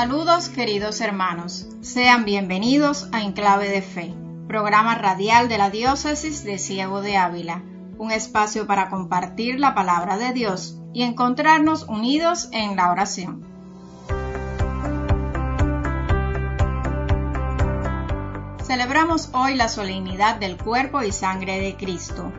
Saludos queridos hermanos, sean bienvenidos a Enclave de Fe, programa radial de la Diócesis de Ciego de Ávila, un espacio para compartir la palabra de Dios y encontrarnos unidos en la oración. Celebramos hoy la solemnidad del cuerpo y sangre de Cristo.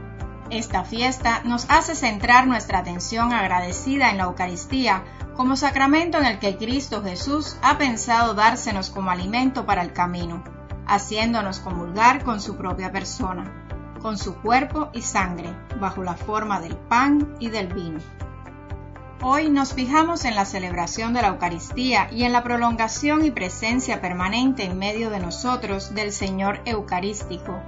Esta fiesta nos hace centrar nuestra atención agradecida en la Eucaristía como sacramento en el que Cristo Jesús ha pensado dársenos como alimento para el camino, haciéndonos comulgar con su propia persona, con su cuerpo y sangre, bajo la forma del pan y del vino. Hoy nos fijamos en la celebración de la Eucaristía y en la prolongación y presencia permanente en medio de nosotros del Señor Eucarístico,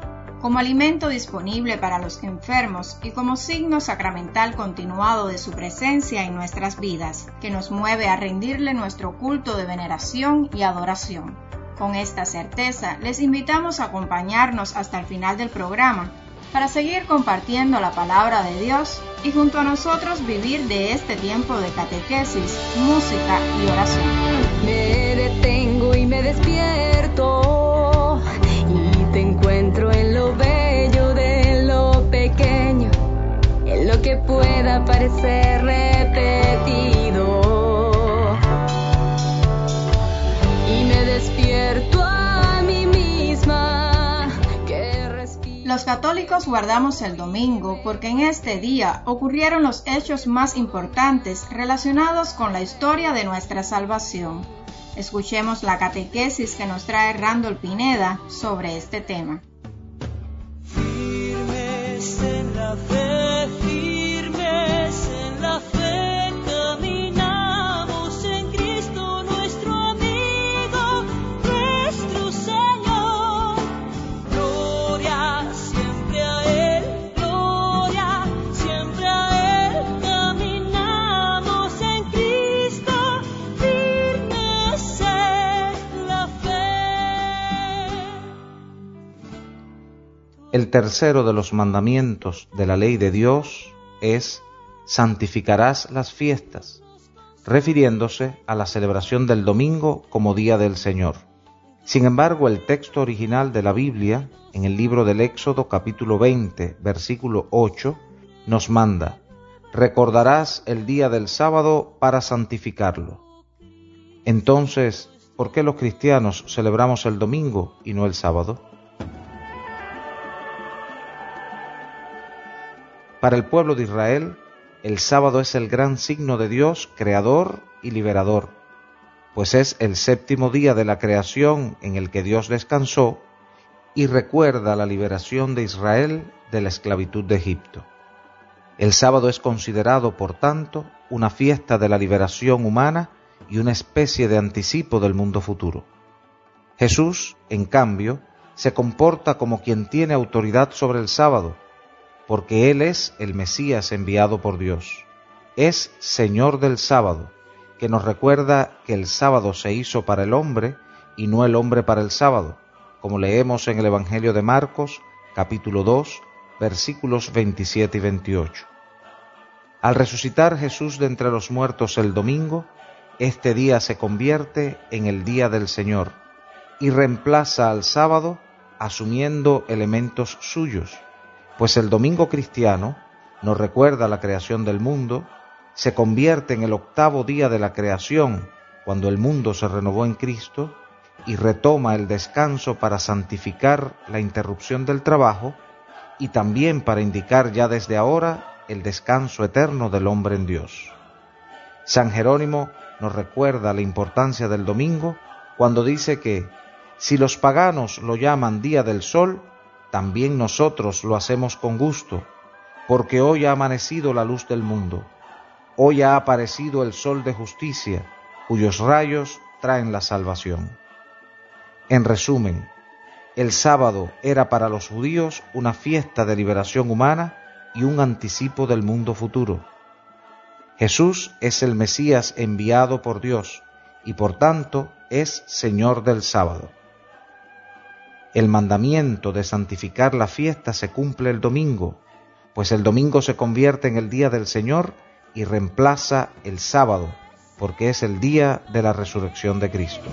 como alimento disponible para los enfermos y como signo sacramental continuado de su presencia en nuestras vidas, que nos mueve a rendirle nuestro culto de veneración y adoración. Con esta certeza, les invitamos a acompañarnos hasta el final del programa para seguir compartiendo la palabra de Dios y junto a nosotros vivir de este tiempo de catequesis, música y oración. Me detengo y me despierto lo que pueda parecer repetido. Y me despierto a mí misma. Que Los católicos guardamos el domingo porque en este día ocurrieron los hechos más importantes relacionados con la historia de nuestra salvación. Escuchemos la catequesis que nos trae Randall Pineda sobre este tema. El tercero de los mandamientos de la ley de Dios es santificarás las fiestas, refiriéndose a la celebración del domingo como día del Señor. Sin embargo, el texto original de la Biblia, en el libro del Éxodo capítulo 20, versículo 8, nos manda, recordarás el día del sábado para santificarlo. Entonces, ¿por qué los cristianos celebramos el domingo y no el sábado? Para el pueblo de Israel, el sábado es el gran signo de Dios, creador y liberador, pues es el séptimo día de la creación en el que Dios descansó y recuerda la liberación de Israel de la esclavitud de Egipto. El sábado es considerado, por tanto, una fiesta de la liberación humana y una especie de anticipo del mundo futuro. Jesús, en cambio, se comporta como quien tiene autoridad sobre el sábado, porque Él es el Mesías enviado por Dios. Es Señor del sábado, que nos recuerda que el sábado se hizo para el hombre y no el hombre para el sábado, como leemos en el Evangelio de Marcos, capítulo 2, versículos 27 y 28. Al resucitar Jesús de entre los muertos el domingo, este día se convierte en el día del Señor y reemplaza al sábado asumiendo elementos suyos pues el domingo cristiano nos recuerda la creación del mundo, se convierte en el octavo día de la creación, cuando el mundo se renovó en Cristo, y retoma el descanso para santificar la interrupción del trabajo y también para indicar ya desde ahora el descanso eterno del hombre en Dios. San Jerónimo nos recuerda la importancia del domingo cuando dice que si los paganos lo llaman día del sol, también nosotros lo hacemos con gusto, porque hoy ha amanecido la luz del mundo, hoy ha aparecido el sol de justicia, cuyos rayos traen la salvación. En resumen, el sábado era para los judíos una fiesta de liberación humana y un anticipo del mundo futuro. Jesús es el Mesías enviado por Dios y por tanto es Señor del sábado. El mandamiento de santificar la fiesta se cumple el domingo, pues el domingo se convierte en el día del Señor y reemplaza el sábado, porque es el día de la resurrección de Cristo.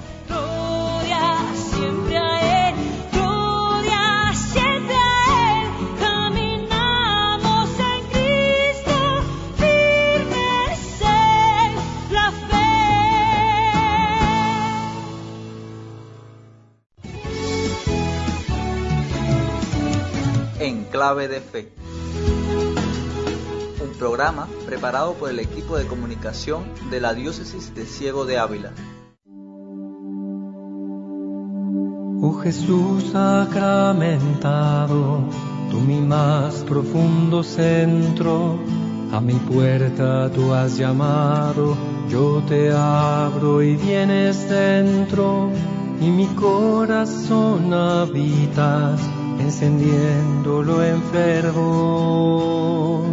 Clave de fe. Un programa preparado por el equipo de comunicación de la diócesis de Ciego de Ávila. Oh Jesús sacramentado, tú mi más profundo centro, a mi puerta tú has llamado, yo te abro y vienes dentro, y mi corazón habitas, encendiéndolo en fervor.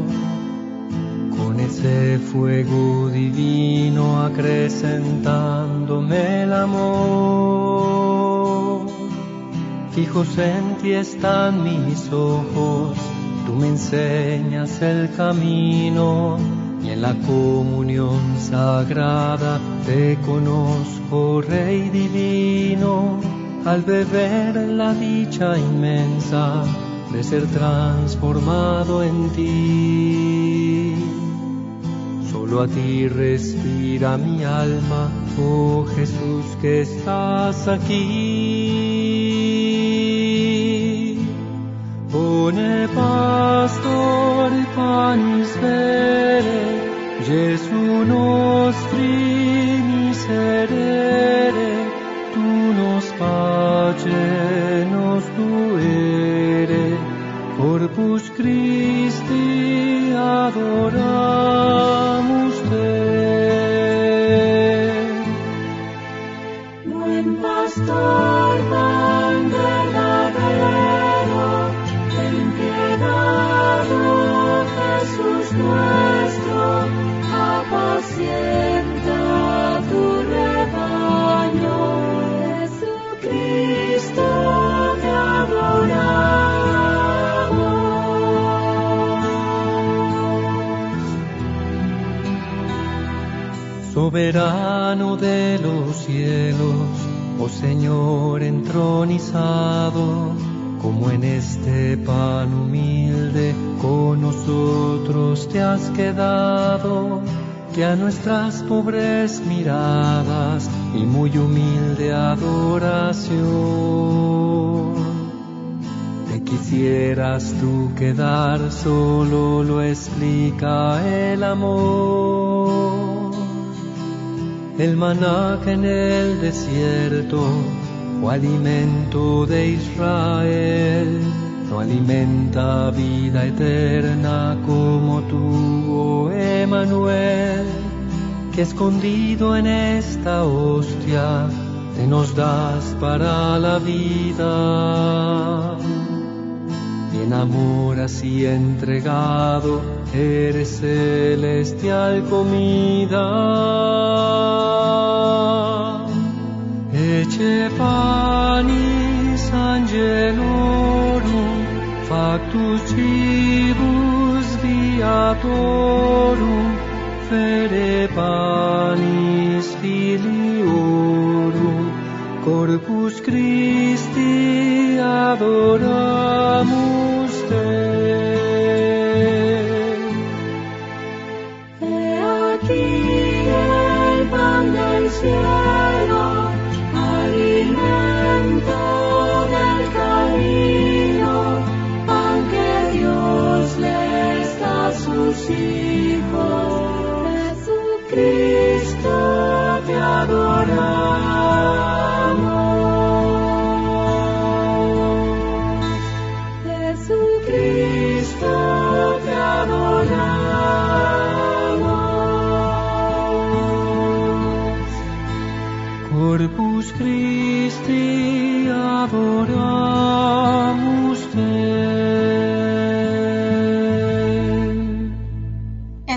Con ese fuego divino acrecentándome el amor. Fijos en ti están mis ojos, tú me enseñas el camino y en la comunión sagrada te conozco, Rey divino, al beber la dicha inmensa de ser transformado en ti. Solo a ti respira mi alma, oh Jesús que estás aquí. Bone pastor panis vere, Gesù nostri miserere, pace nos tuere, corpus Christi Soberano de los cielos, oh Señor entronizado, como en este pan humilde con nosotros te has quedado, que a nuestras pobres miradas y muy humilde adoración te quisieras tú quedar, solo lo explica el amor. El maná que en el desierto fue alimento de Israel, no alimenta vida eterna como tú, oh Emanuel, que escondido en esta hostia te nos das para la vida. Y en amor así entregado, eres celestial comida. Ece panis angelorum, factus cibus viatorum, fere panis filiorum, corpus Christi adoramus alimento del camino, pan que Dios les da sus hijos. Jesucristo te adoramos.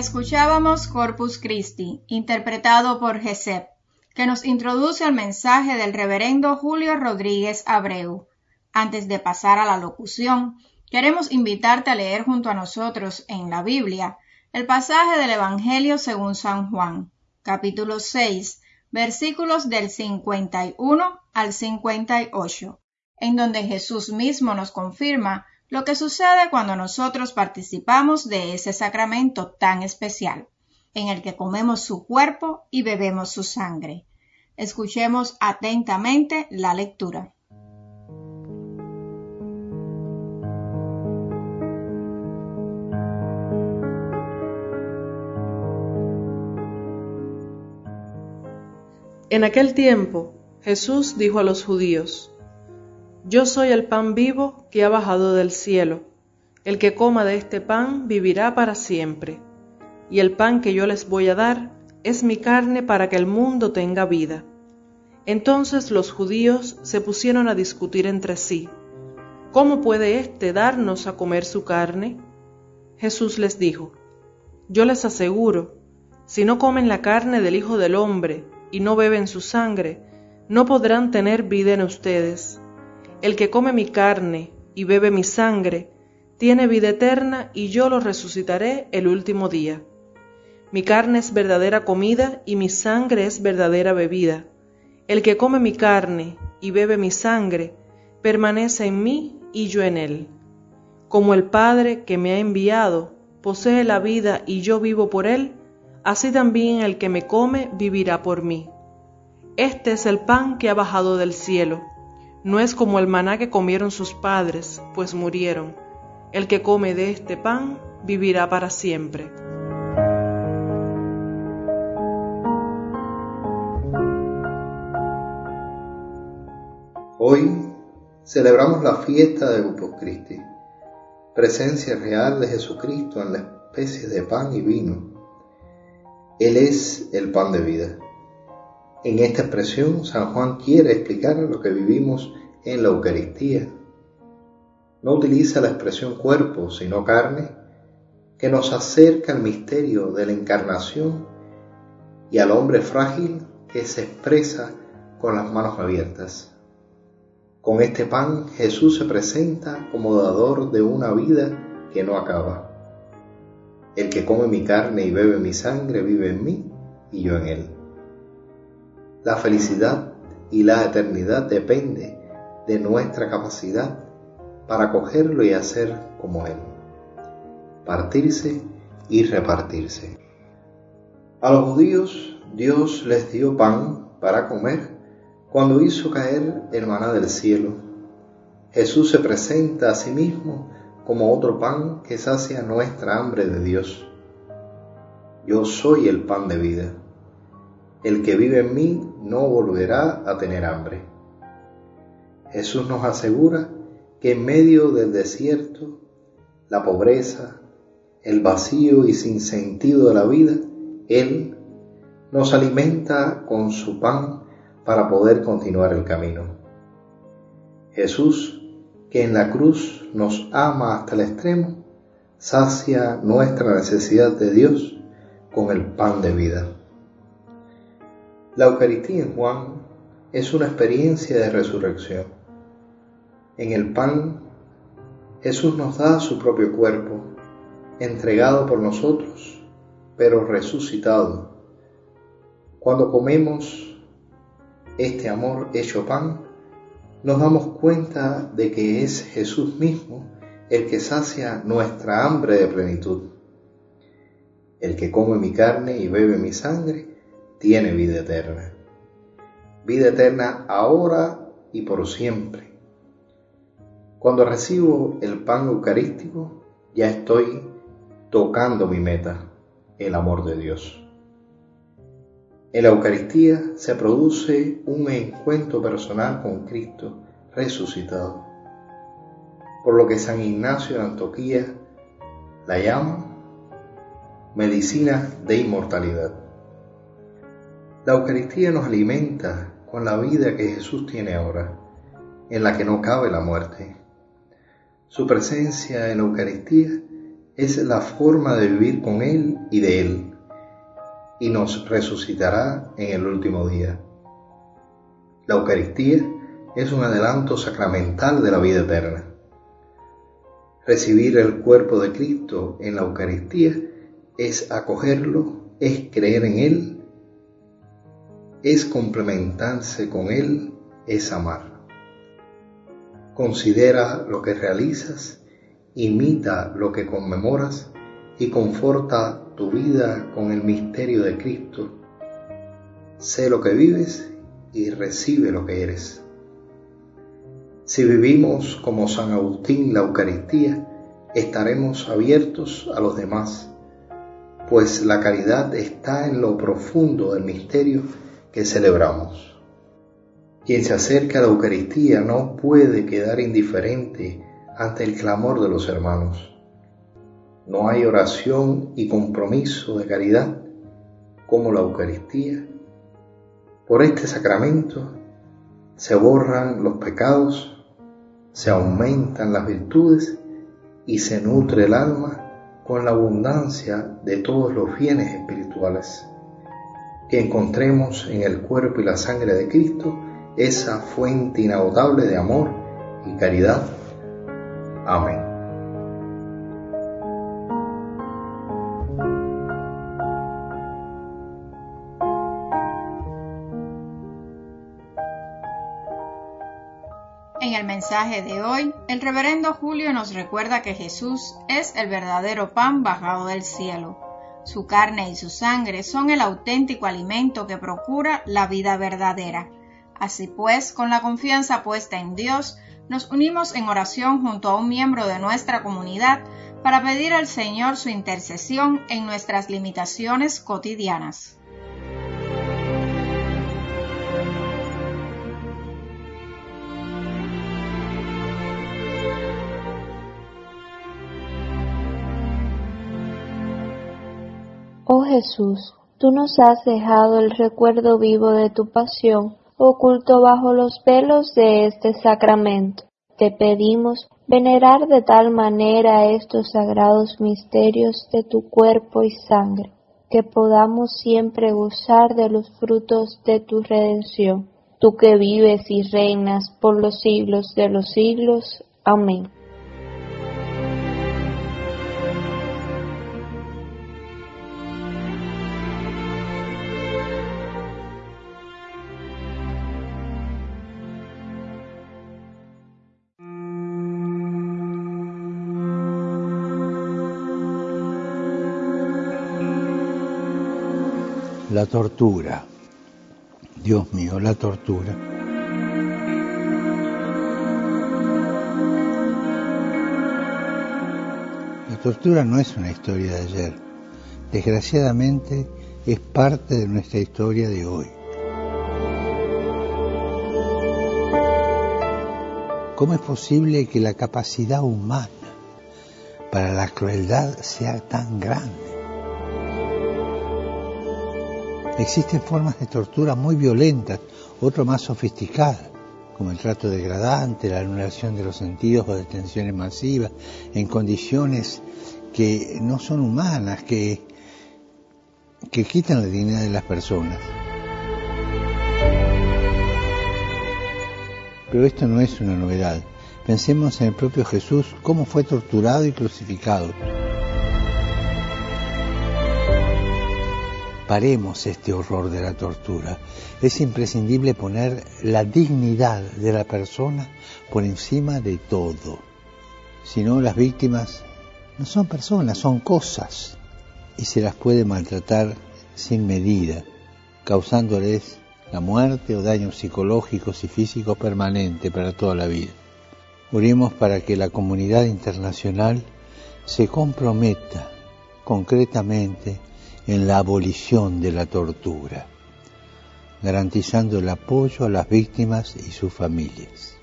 Escuchábamos Corpus Christi, interpretado por Gesep, que nos introduce al mensaje del reverendo Julio Rodríguez Abreu. Antes de pasar a la locución, queremos invitarte a leer junto a nosotros en la Biblia el pasaje del Evangelio según San Juan, capítulo 6, versículos del 51 al 58, en donde Jesús mismo nos confirma lo que sucede cuando nosotros participamos de ese sacramento tan especial, en el que comemos su cuerpo y bebemos su sangre. Escuchemos atentamente la lectura. En aquel tiempo Jesús dijo a los judíos, Yo soy el pan vivo que ha bajado del cielo. El que coma de este pan vivirá para siempre. Y el pan que yo les voy a dar es mi carne para que el mundo tenga vida. Entonces los judíos se pusieron a discutir entre sí, ¿cómo puede éste darnos a comer su carne? Jesús les dijo, Yo les aseguro, si no comen la carne del Hijo del Hombre y no beben su sangre, no podrán tener vida en ustedes. El que come mi carne y bebe mi sangre, tiene vida eterna y yo lo resucitaré el último día. Mi carne es verdadera comida y mi sangre es verdadera bebida. El que come mi carne y bebe mi sangre, permanece en mí y yo en él. Como el Padre que me ha enviado posee la vida y yo vivo por él, así también el que me come vivirá por mí. Este es el pan que ha bajado del cielo. No es como el maná que comieron sus padres, pues murieron. El que come de este pan vivirá para siempre. Hoy celebramos la fiesta de Corpus Christi, presencia real de Jesucristo en la especie de pan y vino él es el pan de vida. En esta expresión, San Juan quiere explicar lo que vivimos en la Eucaristía. No utiliza la expresión cuerpo, sino carne, que nos acerca al misterio de la encarnación y al hombre frágil que se expresa con las manos abiertas. Con este pan Jesús se presenta como dador de una vida que no acaba. El que come mi carne y bebe mi sangre vive en mí y yo en él. La felicidad y la eternidad depende de nuestra capacidad para cogerlo y hacer como Él, partirse y repartirse. A los judíos Dios les dio pan para comer cuando hizo caer el maná del cielo. Jesús se presenta a sí mismo como otro pan que sacia nuestra hambre de Dios. Yo soy el pan de vida. El que vive en mí no volverá a tener hambre. Jesús nos asegura que en medio del desierto, la pobreza, el vacío y sin sentido de la vida, Él nos alimenta con su pan para poder continuar el camino. Jesús que en la cruz nos ama hasta el extremo, sacia nuestra necesidad de Dios con el pan de vida. La Eucaristía en Juan es una experiencia de resurrección. En el pan, Jesús nos da su propio cuerpo, entregado por nosotros, pero resucitado. Cuando comemos este amor hecho pan, nos damos cuenta de que es Jesús mismo el que sacia nuestra hambre de plenitud. El que come mi carne y bebe mi sangre tiene vida eterna. Vida eterna ahora y por siempre. Cuando recibo el pan eucarístico, ya estoy tocando mi meta, el amor de Dios. En la Eucaristía se produce un encuentro personal con Cristo resucitado, por lo que San Ignacio de Antoquía la llama medicina de inmortalidad. La Eucaristía nos alimenta con la vida que Jesús tiene ahora, en la que no cabe la muerte. Su presencia en la Eucaristía es la forma de vivir con Él y de Él y nos resucitará en el último día. La Eucaristía es un adelanto sacramental de la vida eterna. Recibir el cuerpo de Cristo en la Eucaristía es acogerlo, es creer en Él es complementarse con Él, es amar. Considera lo que realizas, imita lo que conmemoras y conforta tu vida con el misterio de Cristo. Sé lo que vives y recibe lo que eres. Si vivimos como San Agustín la Eucaristía, estaremos abiertos a los demás, pues la caridad está en lo profundo del misterio que celebramos. Quien se acerca a la Eucaristía no puede quedar indiferente ante el clamor de los hermanos. No hay oración y compromiso de caridad como la Eucaristía. Por este sacramento se borran los pecados, se aumentan las virtudes y se nutre el alma con la abundancia de todos los bienes espirituales. Que encontremos en el cuerpo y la sangre de Cristo esa fuente inagotable de amor y caridad. Amén. En el mensaje de hoy, el reverendo Julio nos recuerda que Jesús es el verdadero pan bajado del cielo. Su carne y su sangre son el auténtico alimento que procura la vida verdadera. Así pues, con la confianza puesta en Dios, nos unimos en oración junto a un miembro de nuestra comunidad para pedir al Señor su intercesión en nuestras limitaciones cotidianas. Oh Jesús, tú nos has dejado el recuerdo vivo de tu pasión oculto bajo los velos de este sacramento. Te pedimos venerar de tal manera estos sagrados misterios de tu cuerpo y sangre, que podamos siempre gozar de los frutos de tu redención, tú que vives y reinas por los siglos de los siglos. Amén. La tortura. Dios mío, la tortura. La tortura no es una historia de ayer. Desgraciadamente es parte de nuestra historia de hoy. ¿Cómo es posible que la capacidad humana para la crueldad sea tan grande? Existen formas de tortura muy violentas, otras más sofisticadas, como el trato degradante, la anulación de los sentidos o detenciones masivas, en condiciones que no son humanas, que, que quitan la dignidad de las personas. Pero esto no es una novedad. Pensemos en el propio Jesús, cómo fue torturado y crucificado. Paremos este horror de la tortura. Es imprescindible poner la dignidad de la persona por encima de todo. Si no, las víctimas no son personas, son cosas. Y se las puede maltratar sin medida, causándoles la muerte o daños psicológicos y físicos permanentes para toda la vida. Oremos para que la comunidad internacional se comprometa concretamente en la abolición de la tortura, garantizando el apoyo a las víctimas y sus familias.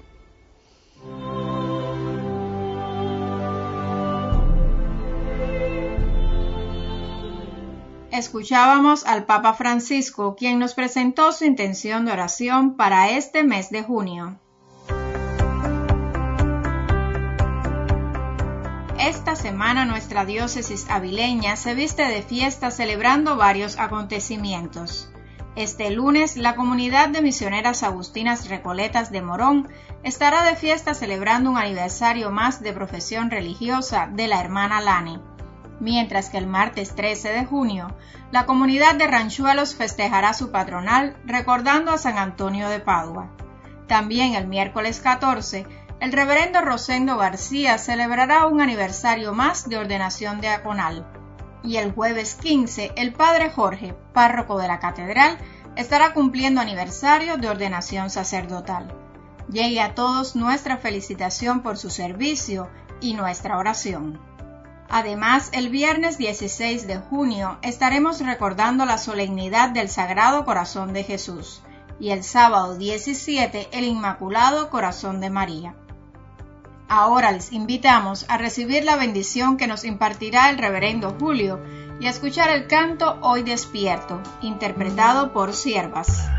Escuchábamos al Papa Francisco, quien nos presentó su intención de oración para este mes de junio. Esta semana nuestra diócesis avileña se viste de fiesta celebrando varios acontecimientos. Este lunes la comunidad de misioneras agustinas Recoletas de Morón estará de fiesta celebrando un aniversario más de profesión religiosa de la hermana Lani. mientras que el martes 13 de junio la comunidad de Ranchuelos festejará su patronal recordando a San Antonio de Padua. También el miércoles 14, el reverendo Rosendo García celebrará un aniversario más de ordenación diaconal. Y el jueves 15, el padre Jorge, párroco de la catedral, estará cumpliendo aniversario de ordenación sacerdotal. Llegue a todos nuestra felicitación por su servicio y nuestra oración. Además, el viernes 16 de junio estaremos recordando la solemnidad del Sagrado Corazón de Jesús y el sábado 17 el Inmaculado Corazón de María. Ahora les invitamos a recibir la bendición que nos impartirá el reverendo Julio y a escuchar el canto Hoy despierto, interpretado por siervas.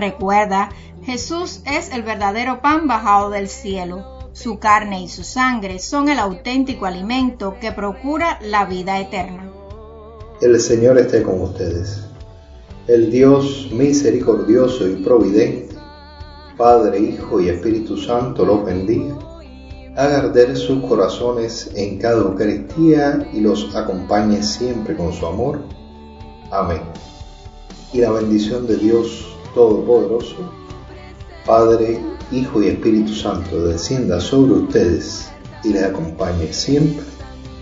Recuerda, Jesús es el verdadero pan bajado del cielo. Su carne y su sangre son el auténtico alimento que procura la vida eterna. El Señor esté con ustedes. El Dios misericordioso y providente, Padre, Hijo y Espíritu Santo los bendiga. Haga arder sus corazones en cada Eucaristía y los acompañe siempre con su amor. Amén. Y la bendición de Dios Todopoderoso, Padre, Hijo y Espíritu Santo, descienda sobre ustedes y les acompañe siempre.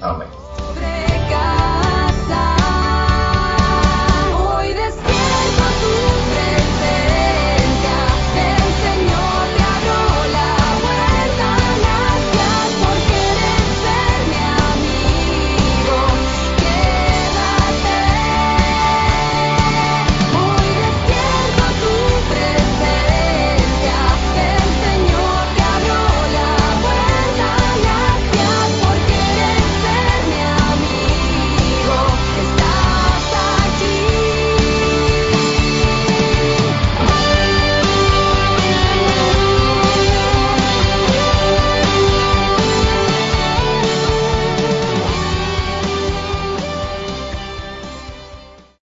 Amén.